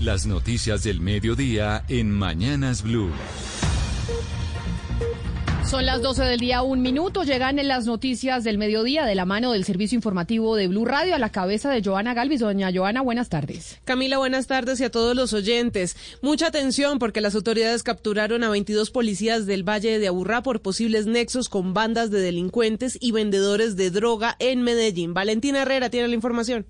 Las noticias del mediodía en Mañanas Blue. Son las 12 del día, un minuto. Llegan en las noticias del mediodía de la mano del servicio informativo de Blue Radio a la cabeza de Joana Galvis. Doña Joana, buenas tardes. Camila, buenas tardes y a todos los oyentes. Mucha atención porque las autoridades capturaron a 22 policías del Valle de Aburrá por posibles nexos con bandas de delincuentes y vendedores de droga en Medellín. Valentina Herrera tiene la información.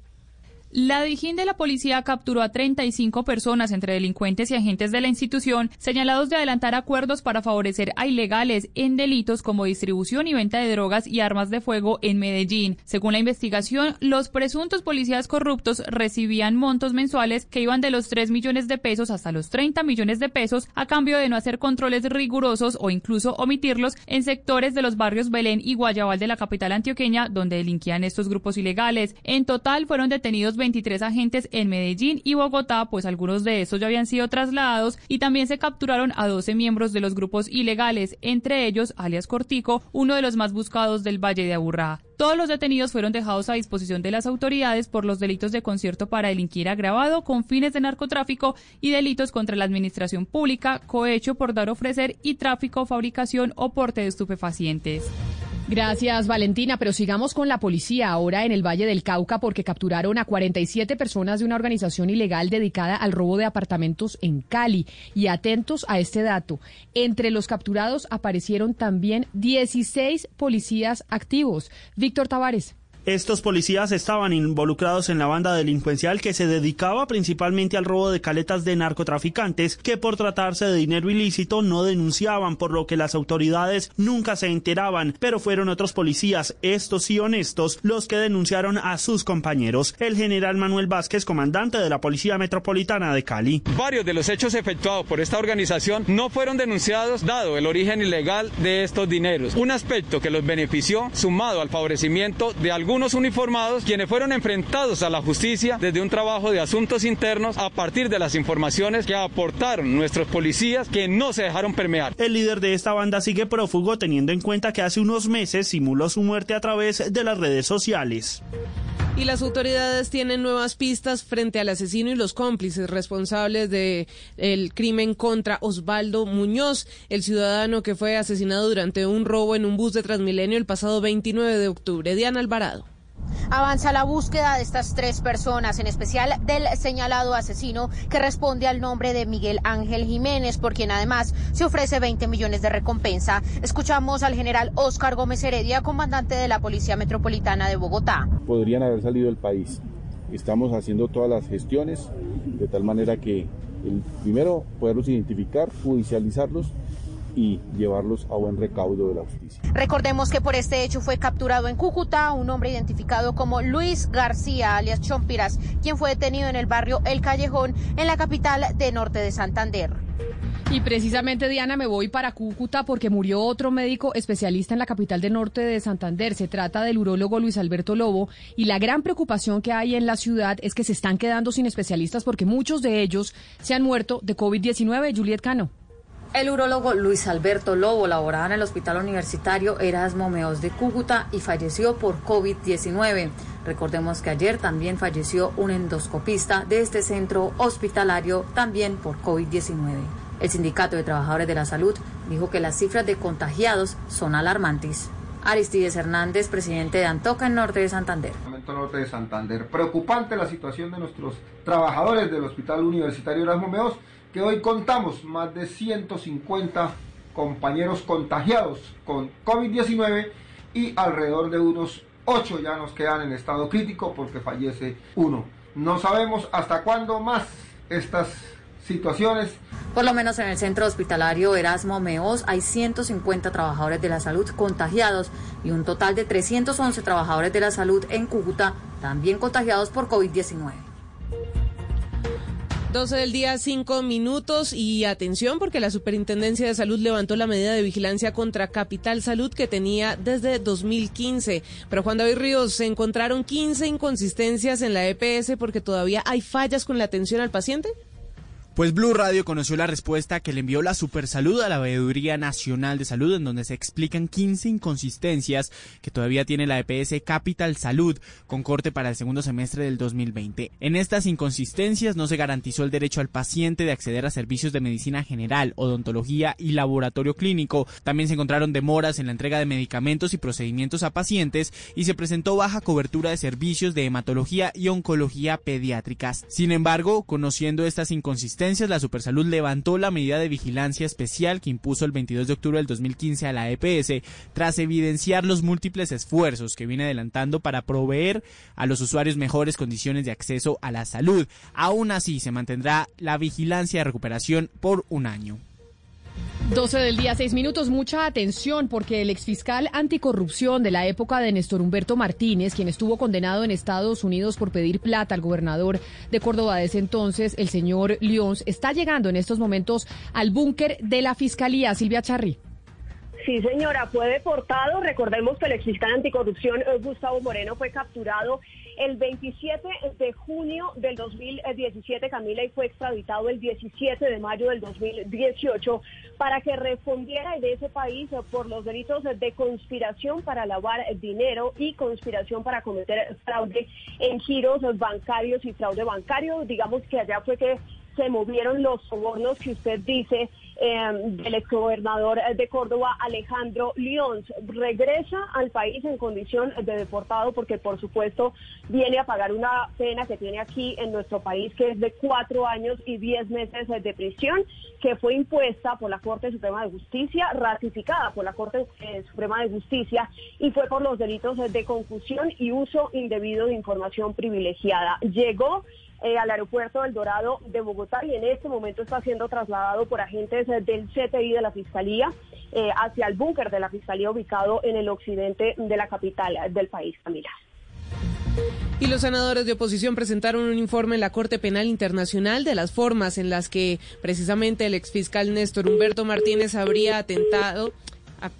La Dijín de la policía capturó a 35 personas entre delincuentes y agentes de la institución señalados de adelantar acuerdos para favorecer a ilegales en delitos como distribución y venta de drogas y armas de fuego en Medellín. Según la investigación, los presuntos policías corruptos recibían montos mensuales que iban de los 3 millones de pesos hasta los 30 millones de pesos a cambio de no hacer controles rigurosos o incluso omitirlos en sectores de los barrios Belén y Guayabal de la capital antioqueña donde delinquían estos grupos ilegales. En total fueron detenidos 23 agentes en Medellín y Bogotá, pues algunos de estos ya habían sido trasladados y también se capturaron a 12 miembros de los grupos ilegales, entre ellos alias Cortico, uno de los más buscados del Valle de Aburrá. Todos los detenidos fueron dejados a disposición de las autoridades por los delitos de concierto para delinquir agravado con fines de narcotráfico y delitos contra la administración pública, cohecho por dar ofrecer y tráfico, fabricación o porte de estupefacientes. Gracias, Valentina. Pero sigamos con la policía ahora en el Valle del Cauca porque capturaron a 47 personas de una organización ilegal dedicada al robo de apartamentos en Cali. Y atentos a este dato. Entre los capturados aparecieron también 16 policías activos. Víctor Tavares. Estos policías estaban involucrados en la banda delincuencial que se dedicaba principalmente al robo de caletas de narcotraficantes que por tratarse de dinero ilícito no denunciaban, por lo que las autoridades nunca se enteraban, pero fueron otros policías, estos y honestos, los que denunciaron a sus compañeros. El general Manuel Vázquez, comandante de la Policía Metropolitana de Cali. Varios de los hechos efectuados por esta organización no fueron denunciados dado el origen ilegal de estos dineros, un aspecto que los benefició sumado al favorecimiento de algunos algunos uniformados quienes fueron enfrentados a la justicia desde un trabajo de asuntos internos a partir de las informaciones que aportaron nuestros policías que no se dejaron permear. El líder de esta banda sigue prófugo teniendo en cuenta que hace unos meses simuló su muerte a través de las redes sociales. Y las autoridades tienen nuevas pistas frente al asesino y los cómplices responsables del el crimen contra Osvaldo Muñoz, el ciudadano que fue asesinado durante un robo en un bus de Transmilenio el pasado 29 de octubre. Diana Alvarado. Avanza la búsqueda de estas tres personas, en especial del señalado asesino que responde al nombre de Miguel Ángel Jiménez, por quien además se ofrece 20 millones de recompensa. Escuchamos al general Óscar Gómez Heredia, comandante de la Policía Metropolitana de Bogotá. Podrían haber salido del país. Estamos haciendo todas las gestiones de tal manera que primero poderlos identificar, judicializarlos y llevarlos a buen recaudo de la justicia. Recordemos que por este hecho fue capturado en Cúcuta un hombre identificado como Luis García, alias Chompiras, quien fue detenido en el barrio El Callejón, en la capital de Norte de Santander. Y precisamente, Diana, me voy para Cúcuta porque murió otro médico especialista en la capital de norte de Santander. Se trata del urólogo Luis Alberto Lobo. Y la gran preocupación que hay en la ciudad es que se están quedando sin especialistas porque muchos de ellos se han muerto de COVID-19. Juliet Cano. El urólogo Luis Alberto Lobo laboraba en el Hospital Universitario Erasmo Meos de Cúcuta y falleció por COVID-19. Recordemos que ayer también falleció un endoscopista de este centro hospitalario también por COVID-19. El Sindicato de Trabajadores de la Salud dijo que las cifras de contagiados son alarmantes. Aristides Hernández, presidente de Antoca en Norte de Santander. Norte de Santander. Preocupante la situación de nuestros trabajadores del Hospital Universitario Erasmo Meos que hoy contamos más de 150 compañeros contagiados con COVID-19 y alrededor de unos 8 ya nos quedan en estado crítico porque fallece uno. No sabemos hasta cuándo más estas situaciones. Por lo menos en el centro hospitalario Erasmo Meos hay 150 trabajadores de la salud contagiados y un total de 311 trabajadores de la salud en Cúcuta también contagiados por COVID-19. 12 del día, 5 minutos y atención porque la Superintendencia de Salud levantó la medida de vigilancia contra Capital Salud que tenía desde 2015. Pero Juan David Ríos, se encontraron 15 inconsistencias en la EPS porque todavía hay fallas con la atención al paciente. Pues Blue Radio conoció la respuesta que le envió la Supersalud a la Veeduría Nacional de Salud, en donde se explican 15 inconsistencias que todavía tiene la EPS Capital Salud, con corte para el segundo semestre del 2020. En estas inconsistencias no se garantizó el derecho al paciente de acceder a servicios de medicina general, odontología y laboratorio clínico. También se encontraron demoras en la entrega de medicamentos y procedimientos a pacientes y se presentó baja cobertura de servicios de hematología y oncología pediátricas. Sin embargo, conociendo estas inconsistencias, la Supersalud levantó la medida de vigilancia especial que impuso el 22 de octubre del 2015 a la EPS tras evidenciar los múltiples esfuerzos que viene adelantando para proveer a los usuarios mejores condiciones de acceso a la salud. Aún así, se mantendrá la vigilancia de recuperación por un año. 12 del día, 6 minutos. Mucha atención porque el exfiscal anticorrupción de la época de Néstor Humberto Martínez, quien estuvo condenado en Estados Unidos por pedir plata al gobernador de Córdoba de ese entonces, el señor Lyons, está llegando en estos momentos al búnker de la fiscalía. Silvia Charri. Sí, señora, fue deportado. Recordemos que el exfiscal anticorrupción eh, Gustavo Moreno fue capturado el 27 de junio del 2017, Camila, y fue extraditado el 17 de mayo del 2018 para que respondiera en ese país por los delitos de conspiración para lavar dinero y conspiración para cometer fraude en giros bancarios y fraude bancario. Digamos que allá fue que se movieron los sobornos que usted dice eh, del exgobernador de Córdoba, Alejandro Lyons. Regresa al país en condición de deportado porque, por supuesto, viene a pagar una pena que tiene aquí en nuestro país, que es de cuatro años y diez meses de prisión, que fue impuesta por la Corte Suprema de Justicia, ratificada por la Corte eh, Suprema de Justicia, y fue por los delitos de confusión y uso indebido de información privilegiada. Llegó eh, al aeropuerto del Dorado de Bogotá y en este momento está siendo trasladado por agentes eh, del CTI de la Fiscalía eh, hacia el búnker de la Fiscalía ubicado en el occidente de la capital del país, Camila. Y los senadores de oposición presentaron un informe en la Corte Penal Internacional de las formas en las que precisamente el exfiscal Néstor Humberto Martínez habría atentado,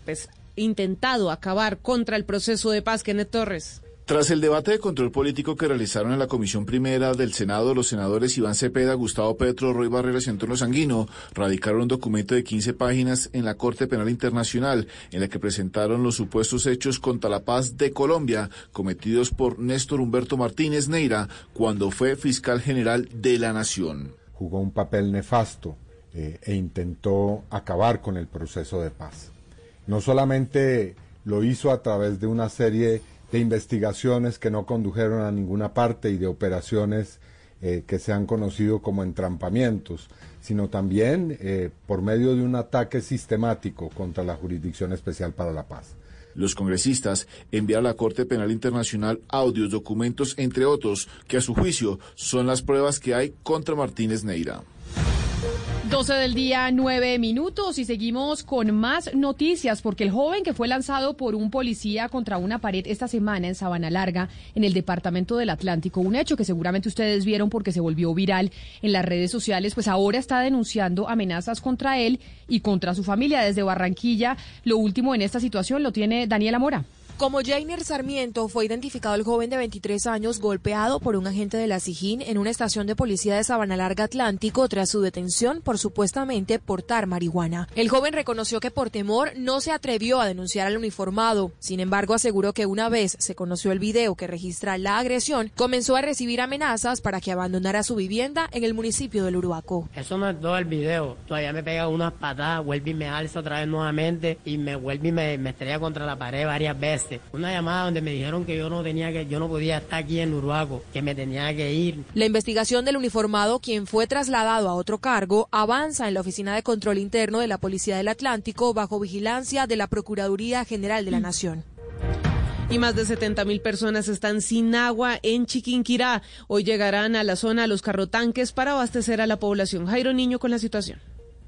pues, intentado acabar contra el proceso de paz. Kenneth Torres. Tras el debate de control político que realizaron en la Comisión Primera del Senado, los senadores Iván Cepeda, Gustavo Petro, Roy Barreras y Antonio Sanguino radicaron un documento de 15 páginas en la Corte Penal Internacional en la que presentaron los supuestos hechos contra la paz de Colombia cometidos por Néstor Humberto Martínez Neira cuando fue fiscal general de la Nación. Jugó un papel nefasto eh, e intentó acabar con el proceso de paz. No solamente lo hizo a través de una serie de investigaciones que no condujeron a ninguna parte y de operaciones eh, que se han conocido como entrampamientos, sino también eh, por medio de un ataque sistemático contra la Jurisdicción Especial para la Paz. Los congresistas enviaron a la Corte Penal Internacional audios, documentos, entre otros, que a su juicio son las pruebas que hay contra Martínez Neira. 12 del día, 9 minutos y seguimos con más noticias porque el joven que fue lanzado por un policía contra una pared esta semana en Sabana Larga, en el departamento del Atlántico, un hecho que seguramente ustedes vieron porque se volvió viral en las redes sociales, pues ahora está denunciando amenazas contra él y contra su familia desde Barranquilla. Lo último en esta situación lo tiene Daniela Mora. Como Jainer Sarmiento, fue identificado el joven de 23 años golpeado por un agente de la SIJIN en una estación de policía de Sabana Larga Atlántico tras su detención por supuestamente portar marihuana. El joven reconoció que por temor no se atrevió a denunciar al uniformado. Sin embargo, aseguró que una vez se conoció el video que registra la agresión, comenzó a recibir amenazas para que abandonara su vivienda en el municipio del Uruaco. Eso no es todo el video. Todavía me pega unas patadas, vuelve y me alza otra vez nuevamente y me vuelve y me, me estrella contra la pared varias veces. Una llamada donde me dijeron que yo no tenía que, yo no podía estar aquí en Uruaco, que me tenía que ir. La investigación del uniformado, quien fue trasladado a otro cargo, avanza en la Oficina de Control Interno de la Policía del Atlántico bajo vigilancia de la Procuraduría General de la Nación. Y más de 70 mil personas están sin agua en Chiquinquirá. Hoy llegarán a la zona los carrotanques para abastecer a la población. Jairo Niño con la situación.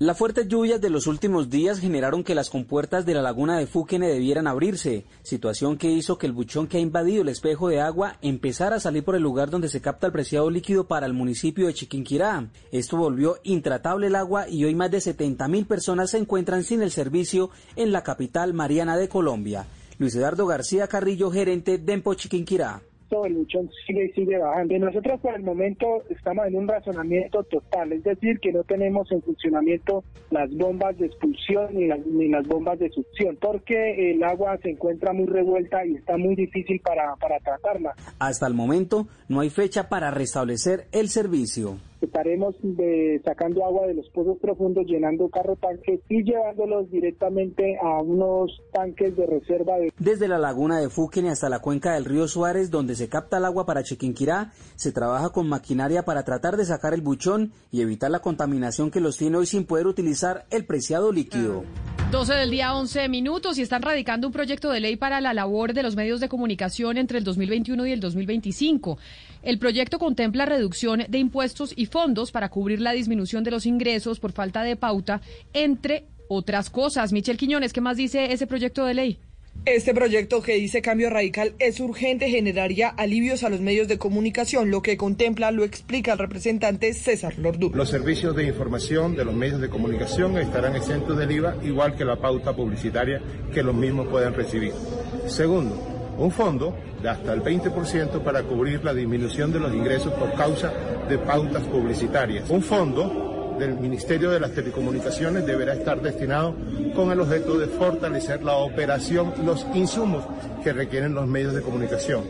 Las fuertes lluvias de los últimos días generaron que las compuertas de la laguna de Fúquene debieran abrirse, situación que hizo que el buchón que ha invadido el espejo de agua empezara a salir por el lugar donde se capta el preciado líquido para el municipio de Chiquinquirá. Esto volvió intratable el agua y hoy más de 70 mil personas se encuentran sin el servicio en la capital mariana de Colombia. Luis Eduardo García Carrillo, gerente de Empo Chiquinquirá. El buchón sigue y sigue bajando. Y nosotros por el momento estamos en un razonamiento total, es decir, que no tenemos en funcionamiento las bombas de expulsión ni las, ni las bombas de succión, porque el agua se encuentra muy revuelta y está muy difícil para tratarla. Hasta el momento no hay fecha para restablecer el servicio estaremos de, sacando agua de los pozos profundos, llenando carro tanques y llevándolos directamente a unos tanques de reserva. De... Desde la laguna de Fuquene hasta la cuenca del río Suárez, donde se capta el agua para Chiquinquirá, se trabaja con maquinaria para tratar de sacar el buchón y evitar la contaminación que los tiene hoy sin poder utilizar el preciado líquido. 12 del día 11 minutos y están radicando un proyecto de ley para la labor de los medios de comunicación entre el 2021 y el 2025. El proyecto contempla reducción de impuestos y fondos para cubrir la disminución de los ingresos por falta de pauta, entre otras cosas. Michel Quiñones, ¿qué más dice ese proyecto de ley? Este proyecto que dice cambio radical es urgente, generaría alivios a los medios de comunicación. Lo que contempla lo explica el representante César Lordú. Los servicios de información de los medios de comunicación estarán exentos del IVA, igual que la pauta publicitaria que los mismos pueden recibir. Segundo, un fondo de hasta el 20% para cubrir la disminución de los ingresos por causa de pautas publicitarias. Un fondo del Ministerio de las Telecomunicaciones deberá estar destinado con el objeto de fortalecer la operación los insumos que requieren los medios de comunicación.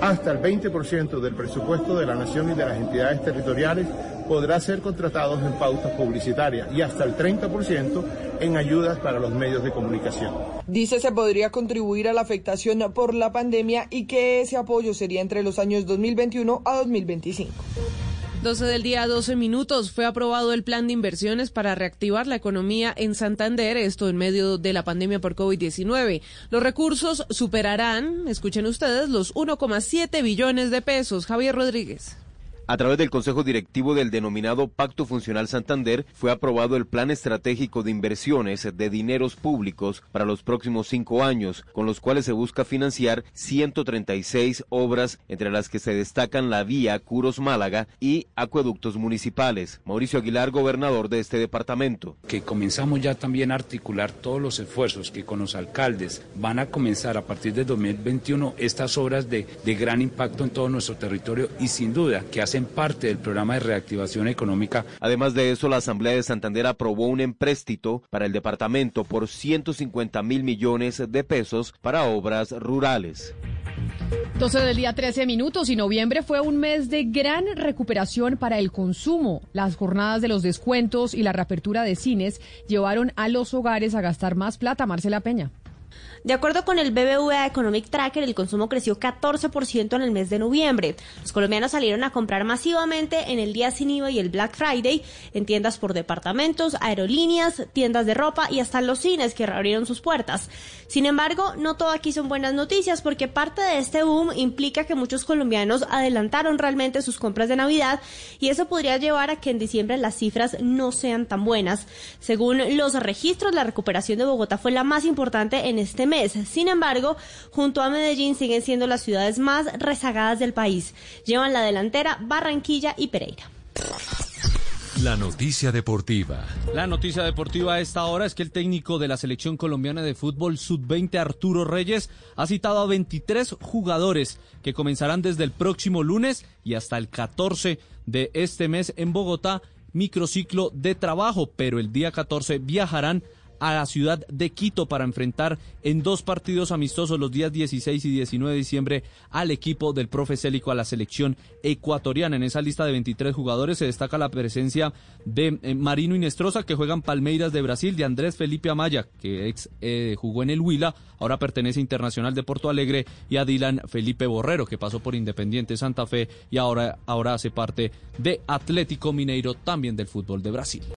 Hasta el 20% del presupuesto de la Nación y de las entidades territoriales podrá ser contratados en pautas publicitarias y hasta el 30% en ayudas para los medios de comunicación. Dice se podría contribuir a la afectación por la pandemia y que ese apoyo sería entre los años 2021 a 2025. 12 del día, 12 minutos. Fue aprobado el plan de inversiones para reactivar la economía en Santander, esto en medio de la pandemia por COVID-19. Los recursos superarán, escuchen ustedes, los 1,7 billones de pesos. Javier Rodríguez. A través del Consejo Directivo del denominado Pacto Funcional Santander fue aprobado el Plan Estratégico de Inversiones de Dineros Públicos para los próximos cinco años, con los cuales se busca financiar 136 obras, entre las que se destacan la vía Curos-Málaga y acueductos municipales. Mauricio Aguilar, gobernador de este departamento. Que comenzamos ya también a articular todos los esfuerzos que con los alcaldes van a comenzar a partir de 2021 estas obras de, de gran impacto en todo nuestro territorio y sin duda que hace parte del programa de reactivación económica. Además de eso, la Asamblea de Santander aprobó un empréstito para el departamento por 150 mil millones de pesos para obras rurales. 12 del día 13 minutos y noviembre fue un mes de gran recuperación para el consumo. Las jornadas de los descuentos y la reapertura de cines llevaron a los hogares a gastar más plata. Marcela Peña. De acuerdo con el BBVA Economic Tracker, el consumo creció 14% en el mes de noviembre. Los colombianos salieron a comprar masivamente en el día sin IVA y el Black Friday en tiendas por departamentos, aerolíneas, tiendas de ropa y hasta los cines que reabrieron sus puertas. Sin embargo, no todo aquí son buenas noticias porque parte de este boom implica que muchos colombianos adelantaron realmente sus compras de Navidad y eso podría llevar a que en diciembre las cifras no sean tan buenas. Según los registros, la recuperación de Bogotá fue la más importante en este mes sin embargo, junto a Medellín siguen siendo las ciudades más rezagadas del país. Llevan la delantera Barranquilla y Pereira. La noticia deportiva. La noticia deportiva a esta hora es que el técnico de la selección colombiana de fútbol sub-20 Arturo Reyes ha citado a 23 jugadores que comenzarán desde el próximo lunes y hasta el 14 de este mes en Bogotá microciclo de trabajo, pero el día 14 viajarán a la ciudad de Quito para enfrentar en dos partidos amistosos los días 16 y 19 de diciembre al equipo del profe Célico a la selección ecuatoriana. En esa lista de 23 jugadores se destaca la presencia de eh, Marino Inestrosa que juega en Palmeiras de Brasil, de Andrés Felipe Amaya que ex eh, jugó en el Huila, ahora pertenece a Internacional de Porto Alegre y a Dylan Felipe Borrero que pasó por Independiente Santa Fe y ahora, ahora hace parte de Atlético Mineiro también del fútbol de Brasil.